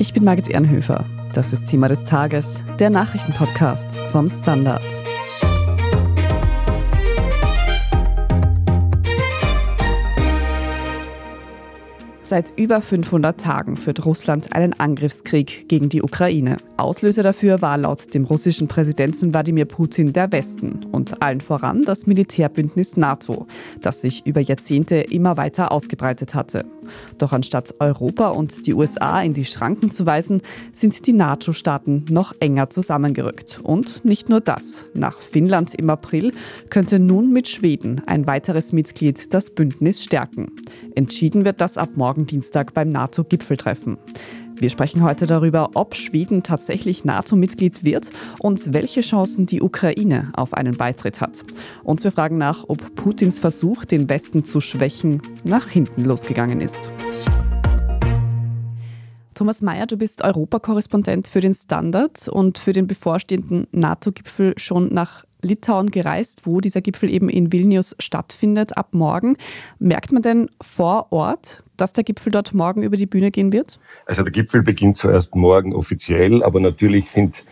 Ich bin Margit Ehrenhöfer. Das ist Thema des Tages, der Nachrichtenpodcast vom Standard. Seit über 500 Tagen führt Russland einen Angriffskrieg gegen die Ukraine. Auslöser dafür war laut dem russischen Präsidenten Wladimir Putin der Westen und allen voran das Militärbündnis NATO, das sich über Jahrzehnte immer weiter ausgebreitet hatte. Doch anstatt Europa und die USA in die Schranken zu weisen, sind die NATO-Staaten noch enger zusammengerückt. Und nicht nur das. Nach Finnland im April könnte nun mit Schweden ein weiteres Mitglied das Bündnis stärken. Entschieden wird das ab morgen Dienstag beim NATO-Gipfeltreffen. Wir sprechen heute darüber, ob Schweden tatsächlich NATO-Mitglied wird und welche Chancen die Ukraine auf einen Beitritt hat. Und wir fragen nach, ob Putins Versuch, den Westen zu schwächen, nach hinten losgegangen ist. Thomas Mayer, du bist Europakorrespondent für den Standard und für den bevorstehenden NATO-Gipfel schon nach Litauen gereist, wo dieser Gipfel eben in Vilnius stattfindet ab morgen. Merkt man denn vor Ort, dass der Gipfel dort morgen über die Bühne gehen wird? Also der Gipfel beginnt zuerst morgen offiziell, aber natürlich sind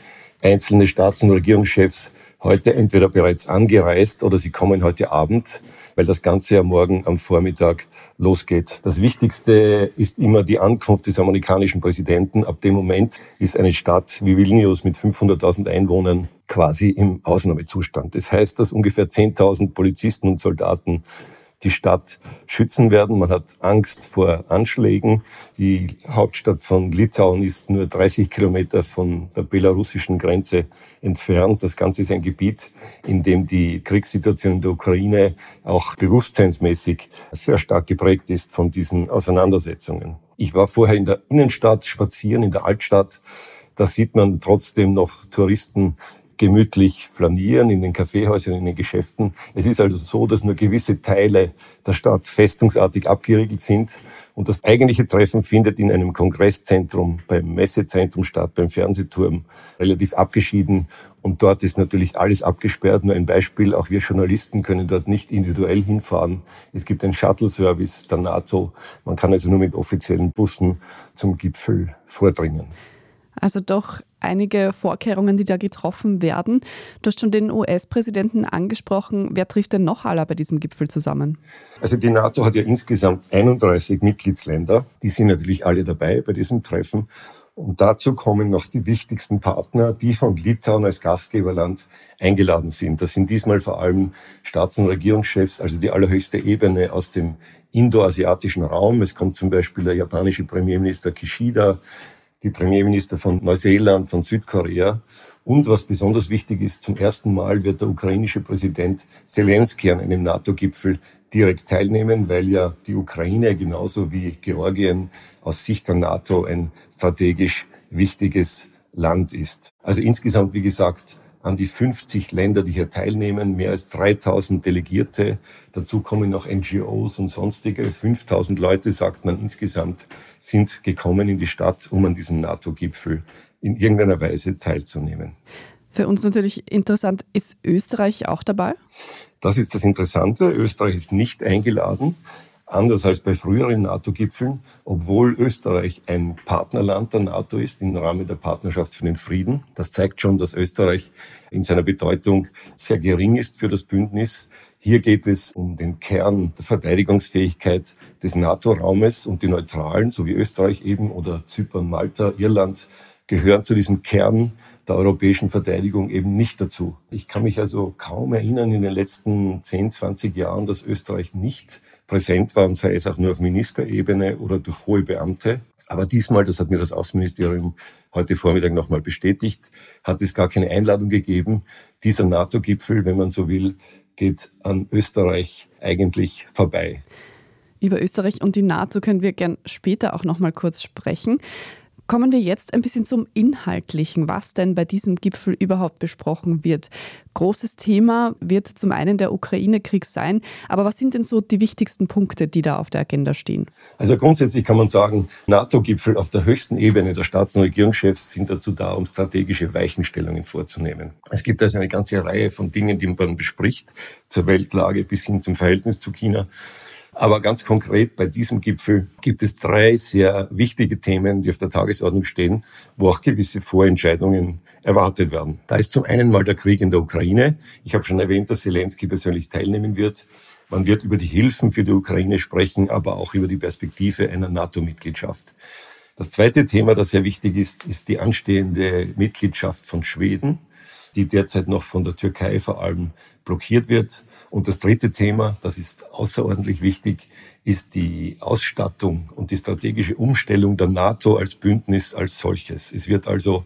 einzelne Staats- und Regierungschefs heute entweder bereits angereist oder sie kommen heute Abend, weil das Ganze ja morgen am Vormittag losgeht. Das Wichtigste ist immer die Ankunft des amerikanischen Präsidenten. Ab dem Moment ist eine Stadt wie Vilnius mit 500.000 Einwohnern quasi im Ausnahmezustand. Das heißt, dass ungefähr 10.000 Polizisten und Soldaten die Stadt schützen werden. Man hat Angst vor Anschlägen. Die Hauptstadt von Litauen ist nur 30 Kilometer von der belarussischen Grenze entfernt. Das Ganze ist ein Gebiet, in dem die Kriegssituation in der Ukraine auch bewusstseinsmäßig sehr stark geprägt ist von diesen Auseinandersetzungen. Ich war vorher in der Innenstadt spazieren, in der Altstadt. Da sieht man trotzdem noch Touristen gemütlich flanieren in den Kaffeehäusern, in den Geschäften. Es ist also so, dass nur gewisse Teile der Stadt festungsartig abgeriegelt sind und das eigentliche Treffen findet in einem Kongresszentrum, beim Messezentrum statt, beim Fernsehturm, relativ abgeschieden und dort ist natürlich alles abgesperrt. Nur ein Beispiel, auch wir Journalisten können dort nicht individuell hinfahren. Es gibt einen Shuttle-Service der NATO. Man kann also nur mit offiziellen Bussen zum Gipfel vordringen. Also doch einige Vorkehrungen, die da getroffen werden. Du hast schon den US-Präsidenten angesprochen. Wer trifft denn noch alle bei diesem Gipfel zusammen? Also die NATO hat ja insgesamt 31 Mitgliedsländer. Die sind natürlich alle dabei bei diesem Treffen. Und dazu kommen noch die wichtigsten Partner, die von Litauen als Gastgeberland eingeladen sind. Das sind diesmal vor allem Staats- und Regierungschefs, also die allerhöchste Ebene aus dem indoasiatischen Raum. Es kommt zum Beispiel der japanische Premierminister Kishida, die Premierminister von Neuseeland, von Südkorea. Und was besonders wichtig ist, zum ersten Mal wird der ukrainische Präsident Zelensky an einem NATO-Gipfel direkt teilnehmen, weil ja die Ukraine genauso wie Georgien aus Sicht der NATO ein strategisch wichtiges Land ist. Also insgesamt, wie gesagt, an die 50 Länder, die hier teilnehmen, mehr als 3000 Delegierte. Dazu kommen noch NGOs und sonstige. 5000 Leute, sagt man insgesamt, sind gekommen in die Stadt, um an diesem NATO-Gipfel in irgendeiner Weise teilzunehmen. Für uns natürlich interessant, ist Österreich auch dabei? Das ist das Interessante. Österreich ist nicht eingeladen. Anders als bei früheren NATO-Gipfeln, obwohl Österreich ein Partnerland der NATO ist im Rahmen der Partnerschaft für den Frieden. Das zeigt schon, dass Österreich in seiner Bedeutung sehr gering ist für das Bündnis. Hier geht es um den Kern der Verteidigungsfähigkeit des NATO-Raumes und die Neutralen, so wie Österreich eben oder Zypern, Malta, Irland, gehören zu diesem Kern der europäischen Verteidigung eben nicht dazu. Ich kann mich also kaum erinnern in den letzten 10, 20 Jahren, dass Österreich nicht präsent war und sei es auch nur auf Ministerebene oder durch hohe Beamte. Aber diesmal, das hat mir das Außenministerium heute Vormittag nochmal bestätigt, hat es gar keine Einladung gegeben. Dieser NATO-Gipfel, wenn man so will, geht an Österreich eigentlich vorbei. Über Österreich und die NATO können wir gern später auch noch mal kurz sprechen. Kommen wir jetzt ein bisschen zum Inhaltlichen, was denn bei diesem Gipfel überhaupt besprochen wird. Großes Thema wird zum einen der Ukraine-Krieg sein, aber was sind denn so die wichtigsten Punkte, die da auf der Agenda stehen? Also grundsätzlich kann man sagen, NATO-Gipfel auf der höchsten Ebene der Staats- und Regierungschefs sind dazu da, um strategische Weichenstellungen vorzunehmen. Es gibt also eine ganze Reihe von Dingen, die man bespricht, zur Weltlage bis hin zum Verhältnis zu China. Aber ganz konkret bei diesem Gipfel gibt es drei sehr wichtige Themen, die auf der Tagesordnung stehen, wo auch gewisse Vorentscheidungen erwartet werden. Da ist zum einen mal der Krieg in der Ukraine. Ich habe schon erwähnt, dass Zelensky persönlich teilnehmen wird. Man wird über die Hilfen für die Ukraine sprechen, aber auch über die Perspektive einer NATO-Mitgliedschaft. Das zweite Thema, das sehr wichtig ist, ist die anstehende Mitgliedschaft von Schweden, die derzeit noch von der Türkei vor allem blockiert wird. Und das dritte Thema, das ist außerordentlich wichtig, ist die Ausstattung und die strategische Umstellung der NATO als Bündnis als solches. Es wird also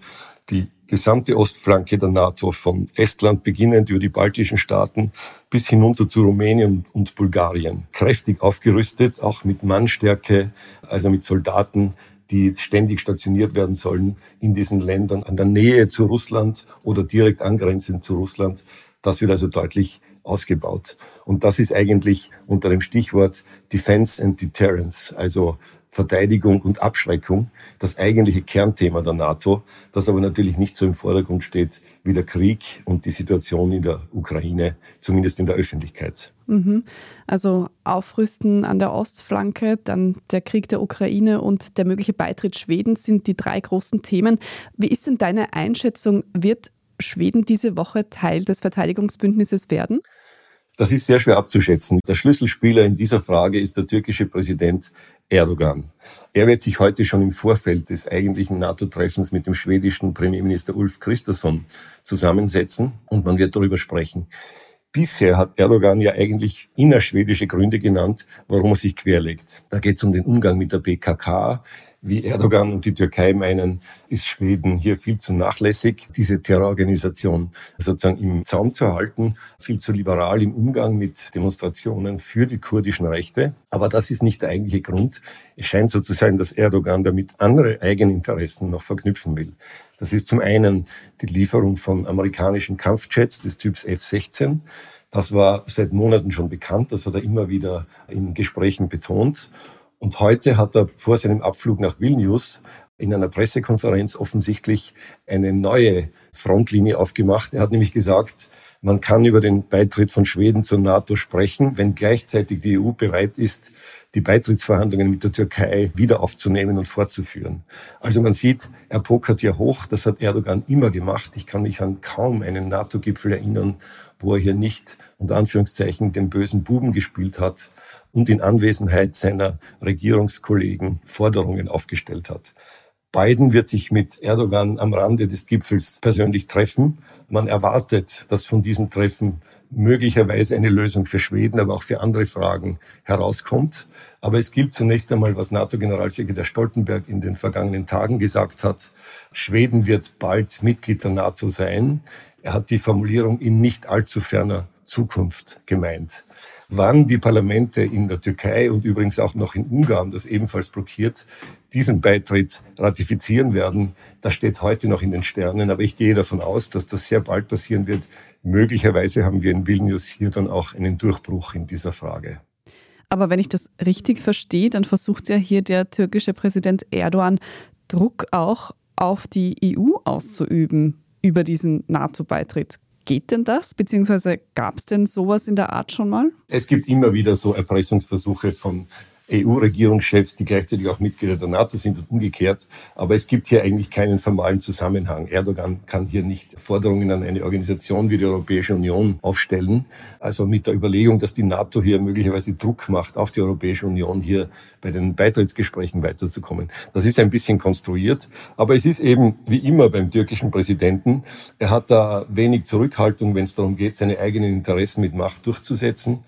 die gesamte Ostflanke der NATO von Estland beginnend über die baltischen Staaten bis hinunter zu Rumänien und Bulgarien kräftig aufgerüstet, auch mit Mannstärke, also mit Soldaten, die ständig stationiert werden sollen in diesen Ländern an der Nähe zu Russland oder direkt angrenzend zu Russland. Das wird also deutlich ausgebaut. Und das ist eigentlich unter dem Stichwort Defense and Deterrence, also Verteidigung und Abschreckung, das eigentliche Kernthema der NATO, das aber natürlich nicht so im Vordergrund steht wie der Krieg und die Situation in der Ukraine, zumindest in der Öffentlichkeit. Mhm. Also Aufrüsten an der Ostflanke, dann der Krieg der Ukraine und der mögliche Beitritt Schwedens sind die drei großen Themen. Wie ist denn deine Einschätzung? Wird Schweden diese Woche Teil des Verteidigungsbündnisses werden? Das ist sehr schwer abzuschätzen. Der Schlüsselspieler in dieser Frage ist der türkische Präsident Erdogan. Er wird sich heute schon im Vorfeld des eigentlichen NATO-Treffens mit dem schwedischen Premierminister Ulf Kristersson zusammensetzen und man wird darüber sprechen. Bisher hat Erdogan ja eigentlich innerschwedische Gründe genannt, warum er sich querlegt. Da geht es um den Umgang mit der PKK. Wie Erdogan und die Türkei meinen, ist Schweden hier viel zu nachlässig, diese Terrororganisation sozusagen im Zaum zu halten, viel zu liberal im Umgang mit Demonstrationen für die kurdischen Rechte. Aber das ist nicht der eigentliche Grund. Es scheint so zu sein, dass Erdogan damit andere Eigeninteressen noch verknüpfen will. Das ist zum einen die Lieferung von amerikanischen Kampfjets des Typs F-16. Das war seit Monaten schon bekannt, das hat er immer wieder in Gesprächen betont. Und heute hat er vor seinem Abflug nach Vilnius in einer Pressekonferenz offensichtlich eine neue Frontlinie aufgemacht. Er hat nämlich gesagt, man kann über den Beitritt von Schweden zur NATO sprechen, wenn gleichzeitig die EU bereit ist, die Beitrittsverhandlungen mit der Türkei wieder aufzunehmen und fortzuführen. Also man sieht, er pokert ja hoch, das hat Erdogan immer gemacht. Ich kann mich an kaum einen NATO-Gipfel erinnern, wo er hier nicht unter Anführungszeichen den bösen Buben gespielt hat und in Anwesenheit seiner Regierungskollegen Forderungen aufgestellt hat. Biden wird sich mit Erdogan am Rande des Gipfels persönlich treffen. Man erwartet, dass von diesem Treffen möglicherweise eine Lösung für Schweden, aber auch für andere Fragen herauskommt. Aber es gilt zunächst einmal, was NATO-Generalsekretär Stoltenberg in den vergangenen Tagen gesagt hat. Schweden wird bald Mitglied der NATO sein. Er hat die Formulierung in nicht allzu ferner Zukunft gemeint. Wann die Parlamente in der Türkei und übrigens auch noch in Ungarn, das ebenfalls blockiert, diesen Beitritt ratifizieren werden, das steht heute noch in den Sternen. Aber ich gehe davon aus, dass das sehr bald passieren wird. Möglicherweise haben wir in Vilnius hier dann auch einen Durchbruch in dieser Frage. Aber wenn ich das richtig verstehe, dann versucht ja hier der türkische Präsident Erdogan Druck auch auf die EU auszuüben über diesen NATO-Beitritt. Geht denn das? Beziehungsweise gab es denn sowas in der Art schon mal? Es gibt immer wieder so Erpressungsversuche von EU-Regierungschefs, die gleichzeitig auch Mitglieder der NATO sind und umgekehrt. Aber es gibt hier eigentlich keinen formalen Zusammenhang. Erdogan kann hier nicht Forderungen an eine Organisation wie die Europäische Union aufstellen. Also mit der Überlegung, dass die NATO hier möglicherweise Druck macht auf die Europäische Union, hier bei den Beitrittsgesprächen weiterzukommen. Das ist ein bisschen konstruiert. Aber es ist eben wie immer beim türkischen Präsidenten. Er hat da wenig Zurückhaltung, wenn es darum geht, seine eigenen Interessen mit Macht durchzusetzen.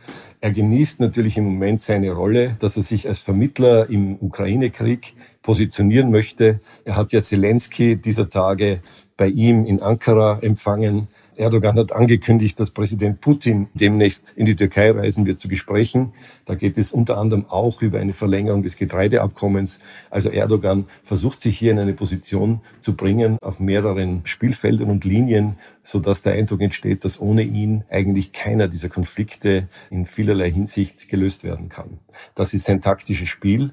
Er genießt natürlich im Moment seine Rolle, dass er sich als Vermittler im Ukraine-Krieg positionieren möchte. Er hat ja Zelensky dieser Tage bei ihm in Ankara empfangen. Erdogan hat angekündigt, dass Präsident Putin demnächst in die Türkei reisen wird zu Gesprächen. Da geht es unter anderem auch über eine Verlängerung des Getreideabkommens. Also Erdogan versucht sich hier in eine Position zu bringen auf mehreren Spielfeldern und Linien, sodass der Eindruck entsteht, dass ohne ihn eigentlich keiner dieser Konflikte in vielerlei Hinsicht gelöst werden kann. Das ist sein taktisches Spiel.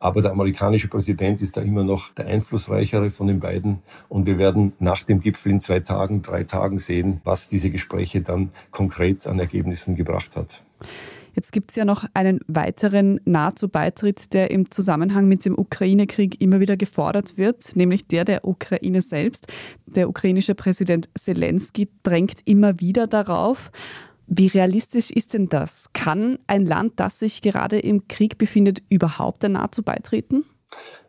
Aber der amerikanische Präsident ist da immer noch der einflussreichere von den beiden. Und wir werden nach dem Gipfel in zwei Tagen, drei Tagen sehen, was diese Gespräche dann konkret an Ergebnissen gebracht hat. Jetzt gibt es ja noch einen weiteren NATO-Beitritt, der im Zusammenhang mit dem Ukraine-Krieg immer wieder gefordert wird, nämlich der der Ukraine selbst. Der ukrainische Präsident Zelensky drängt immer wieder darauf. Wie realistisch ist denn das? Kann ein Land, das sich gerade im Krieg befindet, überhaupt der NATO beitreten?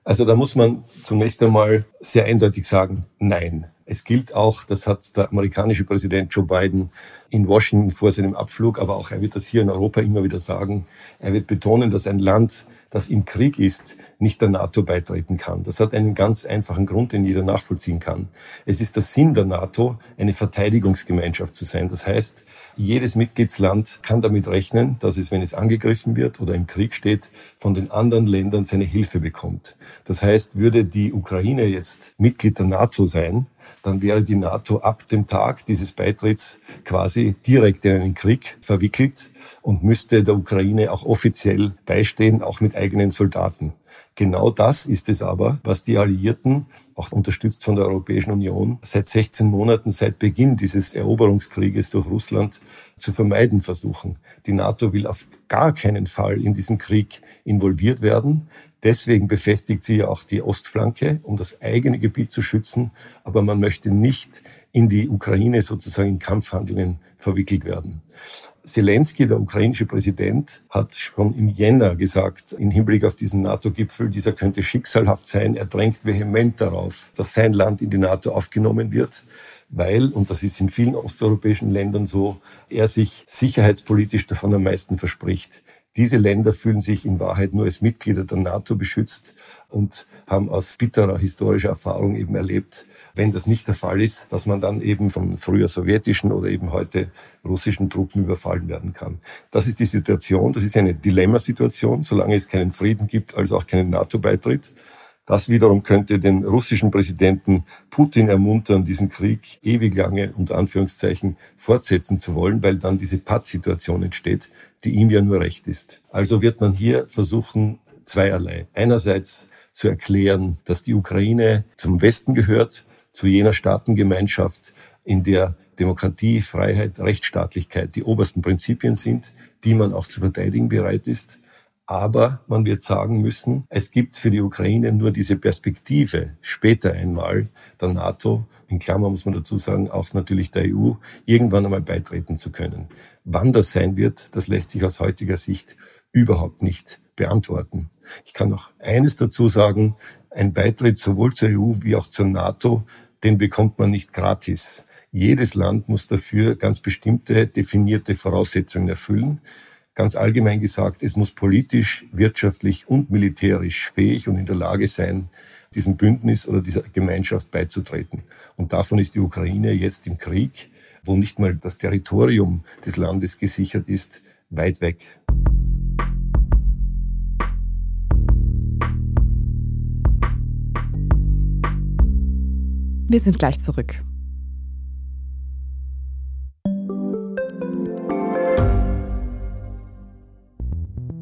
Also da muss man zunächst einmal sehr eindeutig sagen, nein. Es gilt auch, das hat der amerikanische Präsident Joe Biden in Washington vor seinem Abflug, aber auch er wird das hier in Europa immer wieder sagen. Er wird betonen, dass ein Land, das im Krieg ist, nicht der NATO beitreten kann. Das hat einen ganz einfachen Grund, den jeder nachvollziehen kann. Es ist der Sinn der NATO, eine Verteidigungsgemeinschaft zu sein. Das heißt, jedes Mitgliedsland kann damit rechnen, dass es, wenn es angegriffen wird oder im Krieg steht, von den anderen Ländern seine Hilfe bekommt. Das heißt, würde die Ukraine jetzt Mitglied der NATO sein, dann wäre die NATO ab dem Tag dieses Beitritts quasi direkt in einen Krieg verwickelt und müsste der Ukraine auch offiziell beistehen, auch mit eigenen Soldaten. Genau das ist es aber, was die Alliierten, auch unterstützt von der Europäischen Union, seit 16 Monaten, seit Beginn dieses Eroberungskrieges durch Russland zu vermeiden versuchen. Die NATO will auf gar keinen Fall in diesen Krieg involviert werden. Deswegen befestigt sie ja auch die Ostflanke, um das eigene Gebiet zu schützen. Aber man möchte nicht in die Ukraine sozusagen in Kampfhandlungen verwickelt werden. Zelensky, der ukrainische Präsident, hat schon im Jänner gesagt, im Hinblick auf diesen NATO-Gipfel, dieser könnte schicksalhaft sein. Er drängt vehement darauf, dass sein Land in die NATO aufgenommen wird, weil, und das ist in vielen osteuropäischen Ländern so, er sich sicherheitspolitisch davon am meisten verspricht. Diese Länder fühlen sich in Wahrheit nur als Mitglieder der NATO beschützt und haben aus bitterer historischer Erfahrung eben erlebt, wenn das nicht der Fall ist, dass man dann eben von früher sowjetischen oder eben heute russischen Truppen überfallen werden kann. Das ist die Situation, das ist eine Dilemmasituation, solange es keinen Frieden gibt, also auch keinen NATO-Beitritt. Das wiederum könnte den russischen Präsidenten Putin ermuntern, diesen Krieg ewig lange unter Anführungszeichen fortsetzen zu wollen, weil dann diese Pattsituation entsteht, die ihm ja nur recht ist. Also wird man hier versuchen, zweierlei. Einerseits zu erklären, dass die Ukraine zum Westen gehört, zu jener Staatengemeinschaft, in der Demokratie, Freiheit, Rechtsstaatlichkeit die obersten Prinzipien sind, die man auch zu verteidigen bereit ist. Aber man wird sagen müssen, es gibt für die Ukraine nur diese Perspektive, später einmal der NATO, in Klammern muss man dazu sagen, auch natürlich der EU, irgendwann einmal beitreten zu können. Wann das sein wird, das lässt sich aus heutiger Sicht überhaupt nicht beantworten. Ich kann noch eines dazu sagen, ein Beitritt sowohl zur EU wie auch zur NATO, den bekommt man nicht gratis. Jedes Land muss dafür ganz bestimmte definierte Voraussetzungen erfüllen. Ganz allgemein gesagt, es muss politisch, wirtschaftlich und militärisch fähig und in der Lage sein, diesem Bündnis oder dieser Gemeinschaft beizutreten. Und davon ist die Ukraine jetzt im Krieg, wo nicht mal das Territorium des Landes gesichert ist, weit weg. Wir sind gleich zurück.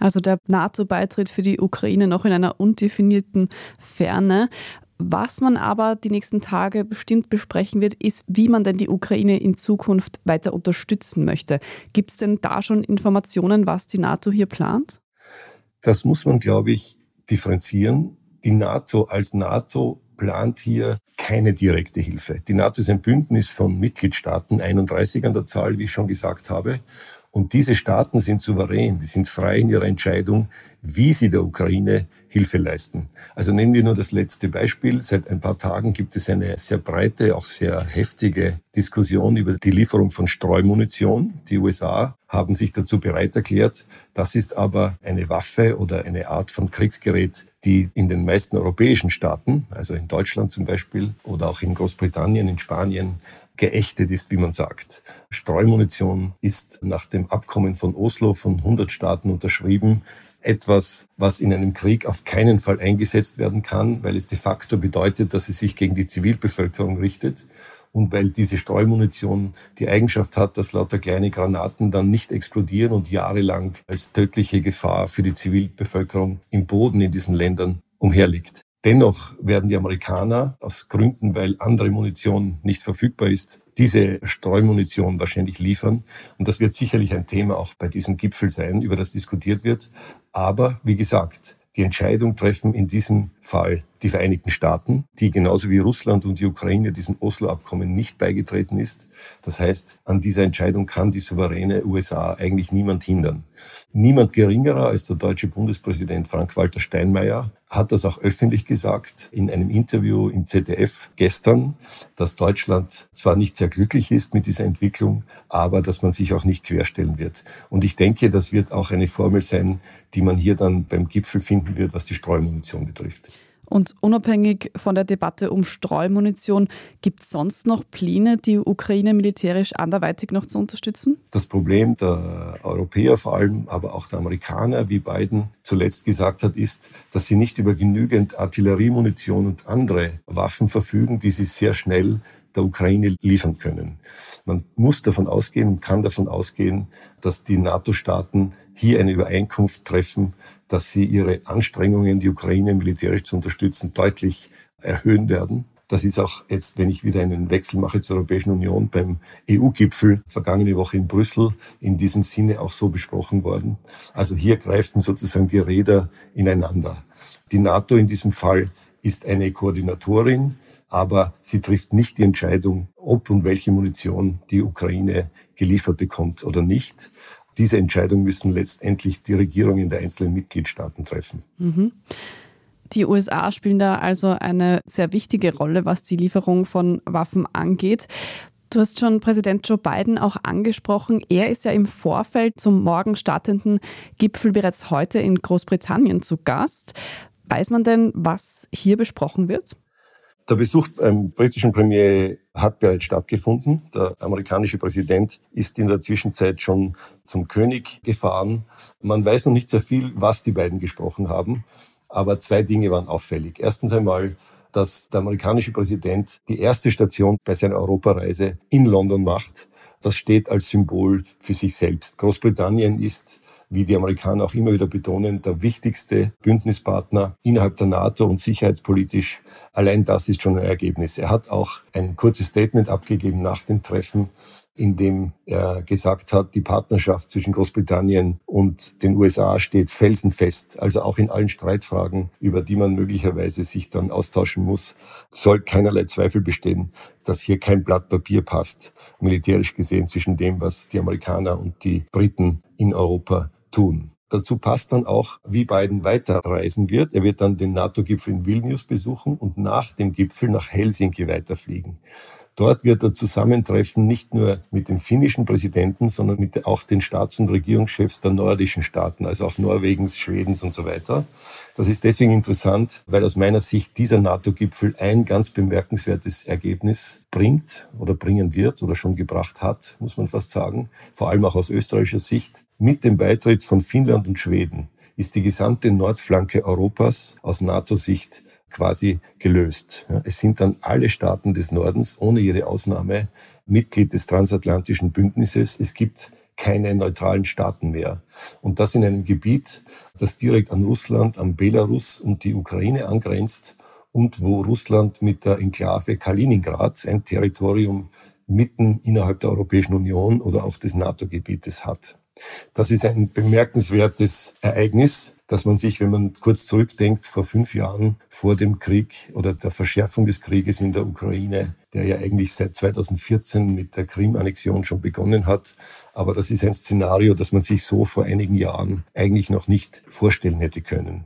Also der NATO-Beitritt für die Ukraine noch in einer undefinierten Ferne. Was man aber die nächsten Tage bestimmt besprechen wird, ist, wie man denn die Ukraine in Zukunft weiter unterstützen möchte. Gibt es denn da schon Informationen, was die NATO hier plant? Das muss man, glaube ich, differenzieren. Die NATO als NATO plant hier keine direkte Hilfe. Die NATO ist ein Bündnis von Mitgliedstaaten, 31 an der Zahl, wie ich schon gesagt habe. Und diese Staaten sind souverän, die sind frei in ihrer Entscheidung, wie sie der Ukraine Hilfe leisten. Also nehmen wir nur das letzte Beispiel. Seit ein paar Tagen gibt es eine sehr breite, auch sehr heftige Diskussion über die Lieferung von Streumunition. Die USA haben sich dazu bereit erklärt. Das ist aber eine Waffe oder eine Art von Kriegsgerät, die in den meisten europäischen Staaten, also in Deutschland zum Beispiel oder auch in Großbritannien, in Spanien, geächtet ist, wie man sagt. Streumunition ist nach dem Abkommen von Oslo von 100 Staaten unterschrieben etwas, was in einem Krieg auf keinen Fall eingesetzt werden kann, weil es de facto bedeutet, dass es sich gegen die Zivilbevölkerung richtet und weil diese Streumunition die Eigenschaft hat, dass lauter kleine Granaten dann nicht explodieren und jahrelang als tödliche Gefahr für die Zivilbevölkerung im Boden in diesen Ländern umherliegt. Dennoch werden die Amerikaner aus Gründen, weil andere Munition nicht verfügbar ist, diese Streumunition wahrscheinlich liefern. Und das wird sicherlich ein Thema auch bei diesem Gipfel sein, über das diskutiert wird. Aber wie gesagt, die Entscheidung treffen in diesem Fall die Vereinigten Staaten, die genauso wie Russland und die Ukraine diesem Oslo-Abkommen nicht beigetreten ist. Das heißt, an dieser Entscheidung kann die souveräne USA eigentlich niemand hindern. Niemand geringerer als der deutsche Bundespräsident Frank-Walter Steinmeier hat das auch öffentlich gesagt in einem Interview im ZDF gestern, dass Deutschland zwar nicht sehr glücklich ist mit dieser Entwicklung, aber dass man sich auch nicht querstellen wird. Und ich denke, das wird auch eine Formel sein, die man hier dann beim Gipfel finden wird, was die Streumunition betrifft. Und unabhängig von der Debatte um Streumunition, gibt es sonst noch Pläne, die Ukraine militärisch anderweitig noch zu unterstützen? Das Problem der Europäer vor allem, aber auch der Amerikaner, wie Biden zuletzt gesagt hat, ist, dass sie nicht über genügend Artilleriemunition und andere Waffen verfügen, die sie sehr schnell der Ukraine liefern können. Man muss davon ausgehen kann davon ausgehen, dass die NATO-Staaten hier eine Übereinkunft treffen, dass sie ihre Anstrengungen, die Ukraine militärisch zu unterstützen, deutlich erhöhen werden. Das ist auch jetzt, wenn ich wieder einen Wechsel mache zur Europäischen Union, beim EU-Gipfel vergangene Woche in Brüssel in diesem Sinne auch so besprochen worden. Also hier greifen sozusagen die Räder ineinander. Die NATO in diesem Fall ist eine Koordinatorin, aber sie trifft nicht die Entscheidung, ob und welche Munition die Ukraine geliefert bekommt oder nicht. Diese Entscheidung müssen letztendlich die Regierungen der einzelnen Mitgliedstaaten treffen. Mhm. Die USA spielen da also eine sehr wichtige Rolle, was die Lieferung von Waffen angeht. Du hast schon Präsident Joe Biden auch angesprochen. Er ist ja im Vorfeld zum morgen startenden Gipfel bereits heute in Großbritannien zu Gast. Weiß man denn, was hier besprochen wird? Der Besuch beim britischen Premier hat bereits stattgefunden. Der amerikanische Präsident ist in der Zwischenzeit schon zum König gefahren. Man weiß noch nicht sehr viel, was die beiden gesprochen haben, aber zwei Dinge waren auffällig. Erstens einmal, dass der amerikanische Präsident die erste Station bei seiner Europareise in London macht. Das steht als Symbol für sich selbst. Großbritannien ist wie die Amerikaner auch immer wieder betonen, der wichtigste Bündnispartner innerhalb der NATO und sicherheitspolitisch. Allein das ist schon ein Ergebnis. Er hat auch ein kurzes Statement abgegeben nach dem Treffen, in dem er gesagt hat, die Partnerschaft zwischen Großbritannien und den USA steht felsenfest. Also auch in allen Streitfragen, über die man möglicherweise sich dann austauschen muss, soll keinerlei Zweifel bestehen, dass hier kein Blatt Papier passt, militärisch gesehen, zwischen dem, was die Amerikaner und die Briten in Europa tun. Dazu passt dann auch, wie Biden weiterreisen wird. Er wird dann den NATO-Gipfel in Vilnius besuchen und nach dem Gipfel nach Helsinki weiterfliegen. Dort wird er zusammentreffen nicht nur mit dem finnischen Präsidenten, sondern mit auch den Staats- und Regierungschefs der nordischen Staaten, also auch Norwegens, Schwedens und so weiter. Das ist deswegen interessant, weil aus meiner Sicht dieser NATO-Gipfel ein ganz bemerkenswertes Ergebnis bringt oder bringen wird oder schon gebracht hat, muss man fast sagen, vor allem auch aus österreichischer Sicht. Mit dem Beitritt von Finnland und Schweden ist die gesamte Nordflanke Europas aus NATO-Sicht quasi gelöst. Es sind dann alle Staaten des Nordens ohne jede Ausnahme Mitglied des transatlantischen Bündnisses. Es gibt keine neutralen Staaten mehr. Und das in einem Gebiet, das direkt an Russland, an Belarus und die Ukraine angrenzt und wo Russland mit der Enklave Kaliningrad ein Territorium mitten innerhalb der Europäischen Union oder auch des NATO-Gebietes hat. Das ist ein bemerkenswertes Ereignis, dass man sich, wenn man kurz zurückdenkt, vor fünf Jahren vor dem Krieg oder der Verschärfung des Krieges in der Ukraine, der ja eigentlich seit 2014 mit der Krim-Annexion schon begonnen hat. Aber das ist ein Szenario, das man sich so vor einigen Jahren eigentlich noch nicht vorstellen hätte können.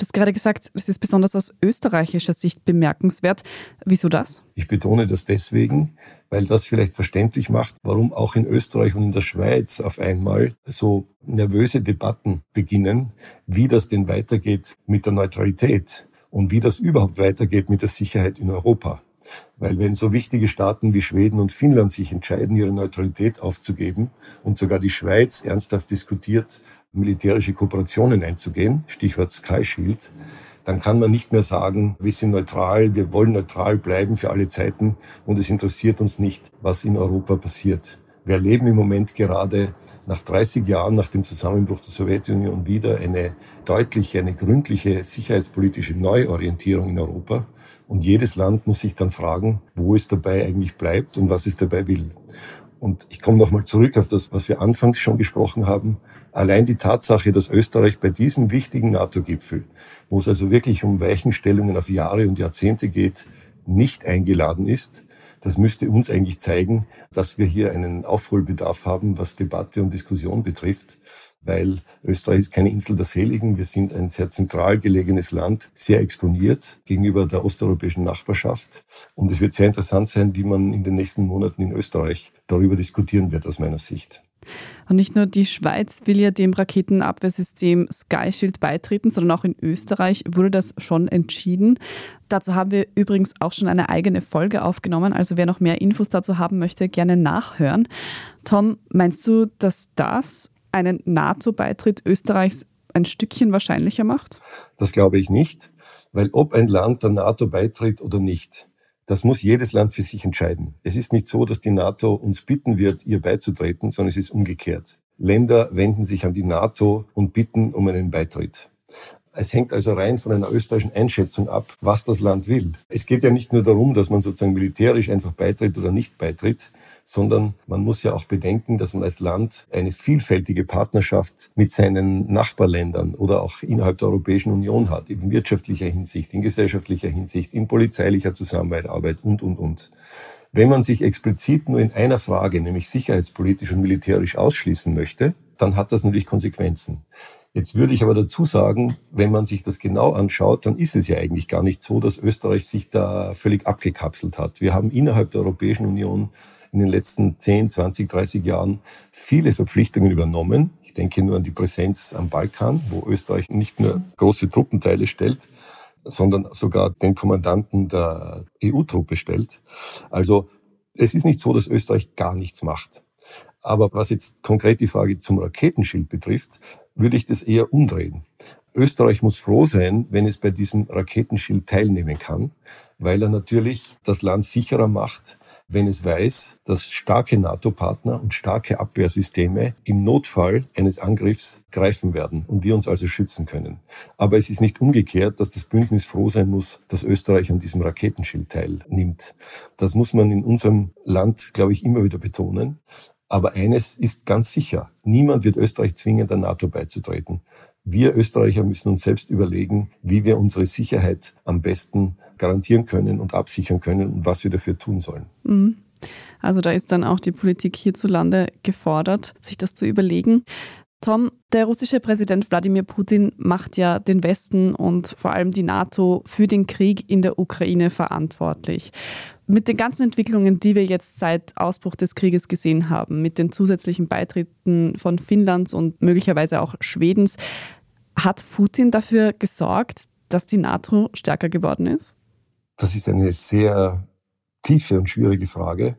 Du hast gerade gesagt, es ist besonders aus österreichischer Sicht bemerkenswert. Wieso das? Ich betone das deswegen, weil das vielleicht verständlich macht, warum auch in Österreich und in der Schweiz auf einmal so nervöse Debatten beginnen, wie das denn weitergeht mit der Neutralität und wie das überhaupt weitergeht mit der Sicherheit in Europa. Weil wenn so wichtige Staaten wie Schweden und Finnland sich entscheiden, ihre Neutralität aufzugeben und sogar die Schweiz ernsthaft diskutiert, militärische Kooperationen einzugehen, Stichwort Sky Shield, dann kann man nicht mehr sagen, wir sind neutral, wir wollen neutral bleiben für alle Zeiten und es interessiert uns nicht, was in Europa passiert. Wir erleben im Moment gerade nach 30 Jahren nach dem Zusammenbruch der Sowjetunion wieder eine deutliche, eine gründliche sicherheitspolitische Neuorientierung in Europa. Und jedes Land muss sich dann fragen, wo es dabei eigentlich bleibt und was es dabei will. Und ich komme nochmal zurück auf das, was wir anfangs schon gesprochen haben. Allein die Tatsache, dass Österreich bei diesem wichtigen NATO-Gipfel, wo es also wirklich um Weichenstellungen auf Jahre und Jahrzehnte geht, nicht eingeladen ist, das müsste uns eigentlich zeigen, dass wir hier einen Aufholbedarf haben, was Debatte und Diskussion betrifft, weil Österreich ist keine Insel der Seligen. Wir sind ein sehr zentral gelegenes Land, sehr exponiert gegenüber der osteuropäischen Nachbarschaft. Und es wird sehr interessant sein, wie man in den nächsten Monaten in Österreich darüber diskutieren wird, aus meiner Sicht. Und nicht nur die Schweiz will ja dem Raketenabwehrsystem Sky Shield beitreten, sondern auch in Österreich wurde das schon entschieden. Dazu haben wir übrigens auch schon eine eigene Folge aufgenommen. Also wer noch mehr Infos dazu haben möchte, gerne nachhören. Tom, meinst du, dass das einen NATO-Beitritt Österreichs ein Stückchen wahrscheinlicher macht? Das glaube ich nicht, weil ob ein Land der NATO beitritt oder nicht, das muss jedes Land für sich entscheiden. Es ist nicht so, dass die NATO uns bitten wird, ihr beizutreten, sondern es ist umgekehrt. Länder wenden sich an die NATO und bitten um einen Beitritt. Es hängt also rein von einer österreichischen Einschätzung ab, was das Land will. Es geht ja nicht nur darum, dass man sozusagen militärisch einfach beitritt oder nicht beitritt, sondern man muss ja auch bedenken, dass man als Land eine vielfältige Partnerschaft mit seinen Nachbarländern oder auch innerhalb der Europäischen Union hat, in wirtschaftlicher Hinsicht, in gesellschaftlicher Hinsicht, in polizeilicher Zusammenarbeit und, und, und. Wenn man sich explizit nur in einer Frage, nämlich sicherheitspolitisch und militärisch ausschließen möchte, dann hat das natürlich Konsequenzen. Jetzt würde ich aber dazu sagen, wenn man sich das genau anschaut, dann ist es ja eigentlich gar nicht so, dass Österreich sich da völlig abgekapselt hat. Wir haben innerhalb der Europäischen Union in den letzten 10, 20, 30 Jahren viele Verpflichtungen übernommen. Ich denke nur an die Präsenz am Balkan, wo Österreich nicht nur große Truppenteile stellt, sondern sogar den Kommandanten der EU-Truppe stellt. Also es ist nicht so, dass Österreich gar nichts macht. Aber was jetzt konkret die Frage zum Raketenschild betrifft, würde ich das eher umdrehen. Österreich muss froh sein, wenn es bei diesem Raketenschild teilnehmen kann, weil er natürlich das Land sicherer macht, wenn es weiß, dass starke NATO-Partner und starke Abwehrsysteme im Notfall eines Angriffs greifen werden und wir uns also schützen können. Aber es ist nicht umgekehrt, dass das Bündnis froh sein muss, dass Österreich an diesem Raketenschild teilnimmt. Das muss man in unserem Land, glaube ich, immer wieder betonen. Aber eines ist ganz sicher, niemand wird Österreich zwingen, der NATO beizutreten. Wir Österreicher müssen uns selbst überlegen, wie wir unsere Sicherheit am besten garantieren können und absichern können und was wir dafür tun sollen. Mhm. Also da ist dann auch die Politik hierzulande gefordert, sich das zu überlegen. Tom, der russische Präsident Wladimir Putin macht ja den Westen und vor allem die NATO für den Krieg in der Ukraine verantwortlich mit den ganzen Entwicklungen, die wir jetzt seit Ausbruch des Krieges gesehen haben, mit den zusätzlichen Beitritten von Finnlands und möglicherweise auch Schwedens, hat Putin dafür gesorgt, dass die NATO stärker geworden ist? Das ist eine sehr tiefe und schwierige Frage,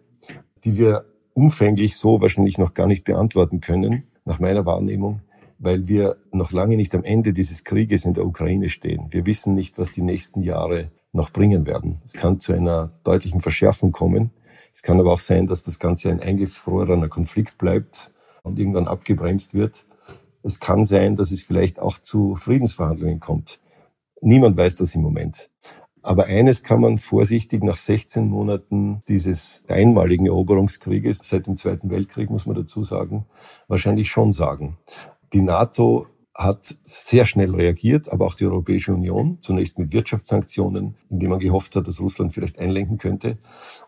die wir umfänglich so wahrscheinlich noch gar nicht beantworten können, nach meiner Wahrnehmung, weil wir noch lange nicht am Ende dieses Krieges in der Ukraine stehen. Wir wissen nicht, was die nächsten Jahre noch bringen werden. Es kann zu einer deutlichen Verschärfung kommen. Es kann aber auch sein, dass das Ganze ein eingefrorener Konflikt bleibt und irgendwann abgebremst wird. Es kann sein, dass es vielleicht auch zu Friedensverhandlungen kommt. Niemand weiß das im Moment. Aber eines kann man vorsichtig nach 16 Monaten dieses einmaligen Eroberungskrieges seit dem Zweiten Weltkrieg, muss man dazu sagen, wahrscheinlich schon sagen. Die NATO hat sehr schnell reagiert, aber auch die Europäische Union, zunächst mit Wirtschaftssanktionen, indem man gehofft hat, dass Russland vielleicht einlenken könnte.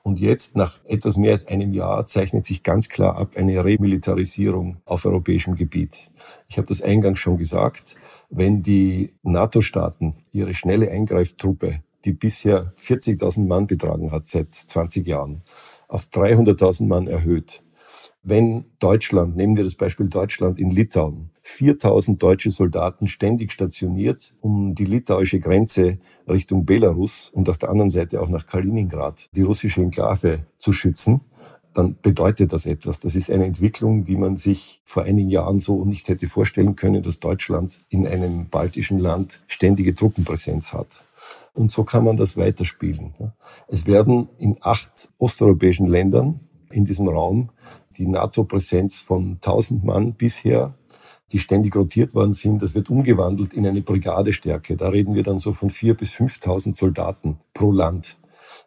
Und jetzt, nach etwas mehr als einem Jahr, zeichnet sich ganz klar ab eine Remilitarisierung auf europäischem Gebiet. Ich habe das eingangs schon gesagt, wenn die NATO-Staaten ihre schnelle Eingreiftruppe, die bisher 40.000 Mann betragen hat seit 20 Jahren, auf 300.000 Mann erhöht, Wenn Deutschland, nehmen wir das Beispiel Deutschland in Litauen, 4000 deutsche Soldaten ständig stationiert, um die litauische Grenze Richtung Belarus und auf der anderen Seite auch nach Kaliningrad, die russische Enklave zu schützen, dann bedeutet das etwas. Das ist eine Entwicklung, die man sich vor einigen Jahren so nicht hätte vorstellen können, dass Deutschland in einem baltischen Land ständige Truppenpräsenz hat. Und so kann man das weiterspielen. Es werden in acht osteuropäischen Ländern in diesem Raum die NATO-Präsenz von 1000 Mann bisher, die ständig rotiert worden sind, das wird umgewandelt in eine Brigadestärke. Da reden wir dann so von 4.000 bis 5.000 Soldaten pro Land.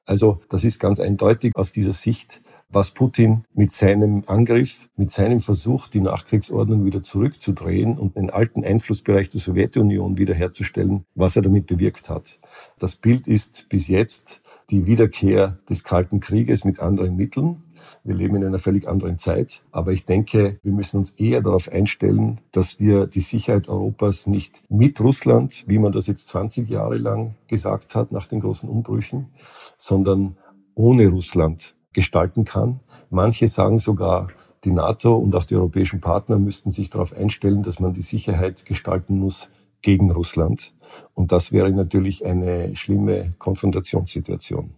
Also das ist ganz eindeutig aus dieser Sicht, was Putin mit seinem Angriff, mit seinem Versuch, die Nachkriegsordnung wieder zurückzudrehen und den alten Einflussbereich der Sowjetunion wiederherzustellen, was er damit bewirkt hat. Das Bild ist bis jetzt die Wiederkehr des Kalten Krieges mit anderen Mitteln. Wir leben in einer völlig anderen Zeit. Aber ich denke, wir müssen uns eher darauf einstellen, dass wir die Sicherheit Europas nicht mit Russland, wie man das jetzt 20 Jahre lang gesagt hat nach den großen Umbrüchen, sondern ohne Russland gestalten kann. Manche sagen sogar, die NATO und auch die europäischen Partner müssten sich darauf einstellen, dass man die Sicherheit gestalten muss gegen Russland. Und das wäre natürlich eine schlimme Konfrontationssituation.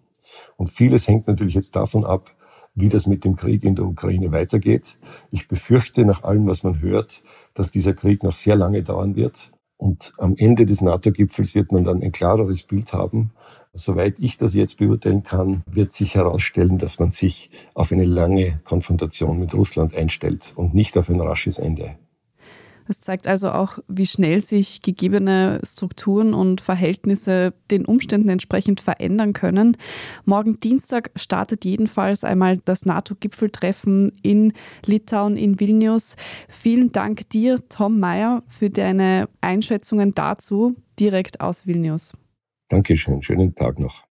Und vieles hängt natürlich jetzt davon ab, wie das mit dem Krieg in der Ukraine weitergeht. Ich befürchte nach allem, was man hört, dass dieser Krieg noch sehr lange dauern wird. Und am Ende des NATO-Gipfels wird man dann ein klareres Bild haben. Soweit ich das jetzt beurteilen kann, wird sich herausstellen, dass man sich auf eine lange Konfrontation mit Russland einstellt und nicht auf ein rasches Ende. Das zeigt also auch, wie schnell sich gegebene Strukturen und Verhältnisse den Umständen entsprechend verändern können. Morgen Dienstag startet jedenfalls einmal das NATO-Gipfeltreffen in Litauen, in Vilnius. Vielen Dank dir, Tom Mayer, für deine Einschätzungen dazu direkt aus Vilnius. Dankeschön, schönen Tag noch.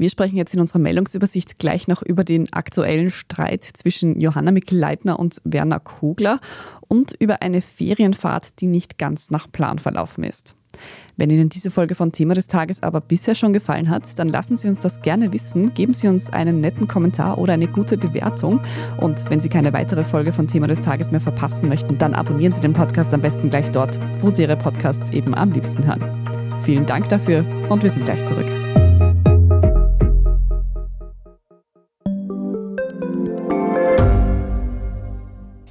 Wir sprechen jetzt in unserer Meldungsübersicht gleich noch über den aktuellen Streit zwischen Johanna Mikl-Leitner und Werner Kogler und über eine Ferienfahrt, die nicht ganz nach Plan verlaufen ist. Wenn Ihnen diese Folge von Thema des Tages aber bisher schon gefallen hat, dann lassen Sie uns das gerne wissen. Geben Sie uns einen netten Kommentar oder eine gute Bewertung. Und wenn Sie keine weitere Folge von Thema des Tages mehr verpassen möchten, dann abonnieren Sie den Podcast am besten gleich dort, wo Sie Ihre Podcasts eben am liebsten hören. Vielen Dank dafür und wir sind gleich zurück.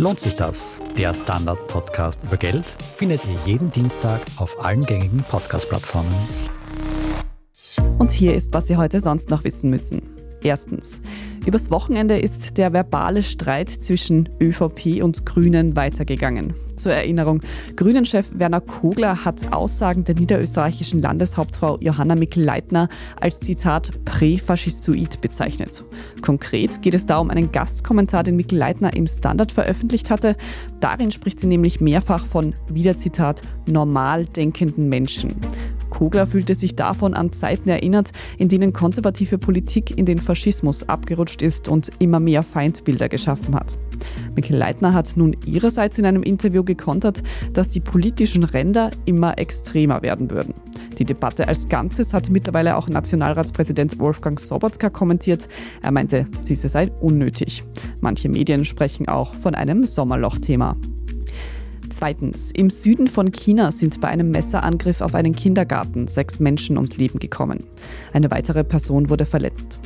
Lohnt sich das? Der Standard-Podcast über Geld findet ihr jeden Dienstag auf allen gängigen Podcast-Plattformen. Und hier ist, was Sie heute sonst noch wissen müssen. Erstens. Übers Wochenende ist der verbale Streit zwischen ÖVP und Grünen weitergegangen. Zur Erinnerung, Grünen-Chef Werner Kogler hat Aussagen der niederösterreichischen Landeshauptfrau Johanna Mikl-Leitner als Zitat präfaschistoid bezeichnet. Konkret geht es da um einen Gastkommentar, den Mikl-Leitner im Standard veröffentlicht hatte. Darin spricht sie nämlich mehrfach von, wieder Zitat, normal denkenden Menschen. Kogler fühlte sich davon an Zeiten erinnert, in denen konservative Politik in den Faschismus abgerutscht ist und immer mehr Feindbilder geschaffen hat. Michael Leitner hat nun ihrerseits in einem Interview gekontert, dass die politischen Ränder immer extremer werden würden. Die Debatte als Ganzes hat mittlerweile auch Nationalratspräsident Wolfgang Sobotka kommentiert. Er meinte, diese sei unnötig. Manche Medien sprechen auch von einem Sommerlochthema. Zweitens. Im Süden von China sind bei einem Messerangriff auf einen Kindergarten sechs Menschen ums Leben gekommen. Eine weitere Person wurde verletzt.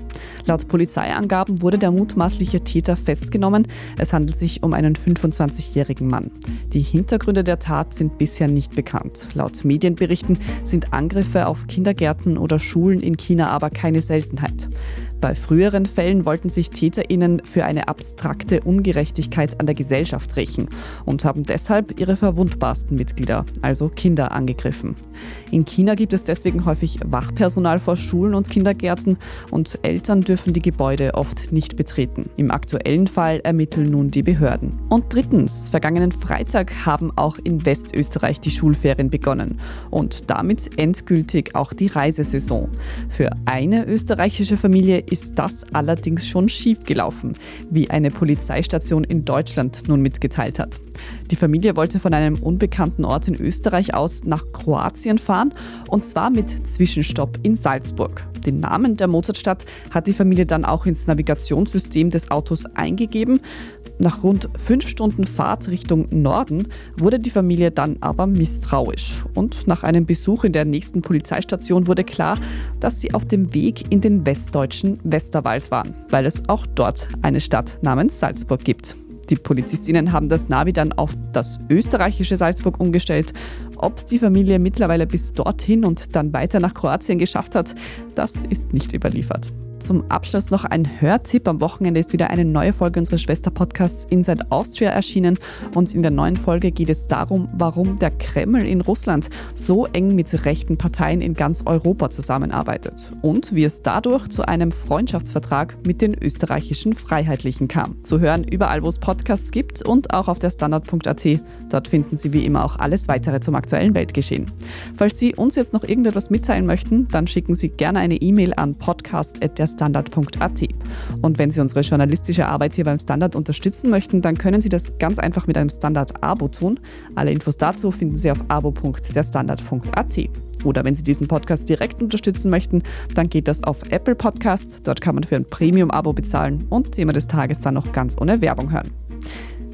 Laut Polizeiangaben wurde der mutmaßliche Täter festgenommen. Es handelt sich um einen 25-jährigen Mann. Die Hintergründe der Tat sind bisher nicht bekannt. Laut Medienberichten sind Angriffe auf Kindergärten oder Schulen in China aber keine Seltenheit. Bei früheren Fällen wollten sich TäterInnen für eine abstrakte Ungerechtigkeit an der Gesellschaft rächen und haben deshalb ihre verwundbarsten Mitglieder, also Kinder, angegriffen. In China gibt es deswegen häufig Wachpersonal vor Schulen und Kindergärten und Eltern dürfen die Gebäude oft nicht betreten. Im aktuellen Fall ermitteln nun die Behörden. Und drittens, vergangenen Freitag haben auch in Westösterreich die Schulferien begonnen und damit endgültig auch die Reisesaison. Für eine österreichische Familie ist das allerdings schon schief gelaufen, wie eine Polizeistation in Deutschland nun mitgeteilt hat. Die Familie wollte von einem unbekannten Ort in Österreich aus nach Kroatien fahren und zwar mit Zwischenstopp in Salzburg. Den Namen der Mozartstadt hat die Familie dann auch ins Navigationssystem des Autos eingegeben. Nach rund fünf Stunden Fahrt Richtung Norden wurde die Familie dann aber misstrauisch. Und nach einem Besuch in der nächsten Polizeistation wurde klar, dass sie auf dem Weg in den westdeutschen Westerwald waren, weil es auch dort eine Stadt namens Salzburg gibt. Die Polizistinnen haben das Navi dann auf das österreichische Salzburg umgestellt. Ob es die Familie mittlerweile bis dorthin und dann weiter nach Kroatien geschafft hat, das ist nicht überliefert. Zum Abschluss noch ein Hörtipp. Am Wochenende ist wieder eine neue Folge unseres Schwesterpodcasts Inside Austria erschienen. Und in der neuen Folge geht es darum, warum der Kreml in Russland so eng mit rechten Parteien in ganz Europa zusammenarbeitet und wie es dadurch zu einem Freundschaftsvertrag mit den österreichischen Freiheitlichen kam. Zu hören überall, wo es Podcasts gibt und auch auf der Standard.at. Dort finden Sie wie immer auch alles weitere zum aktuellen Weltgeschehen. Falls Sie uns jetzt noch irgendetwas mitteilen möchten, dann schicken Sie gerne eine E-Mail an podcast@ standard.at. Und wenn Sie unsere journalistische Arbeit hier beim Standard unterstützen möchten, dann können Sie das ganz einfach mit einem Standard-Abo tun. Alle Infos dazu finden Sie auf abo.derstandard.at. Oder wenn Sie diesen Podcast direkt unterstützen möchten, dann geht das auf Apple Podcast. Dort kann man für ein Premium-Abo bezahlen und Thema des Tages dann noch ganz ohne Werbung hören.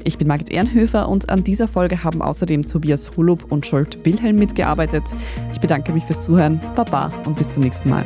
Ich bin Margit Ehrenhöfer und an dieser Folge haben außerdem Tobias Holub und Scholt Wilhelm mitgearbeitet. Ich bedanke mich fürs Zuhören. Baba und bis zum nächsten Mal.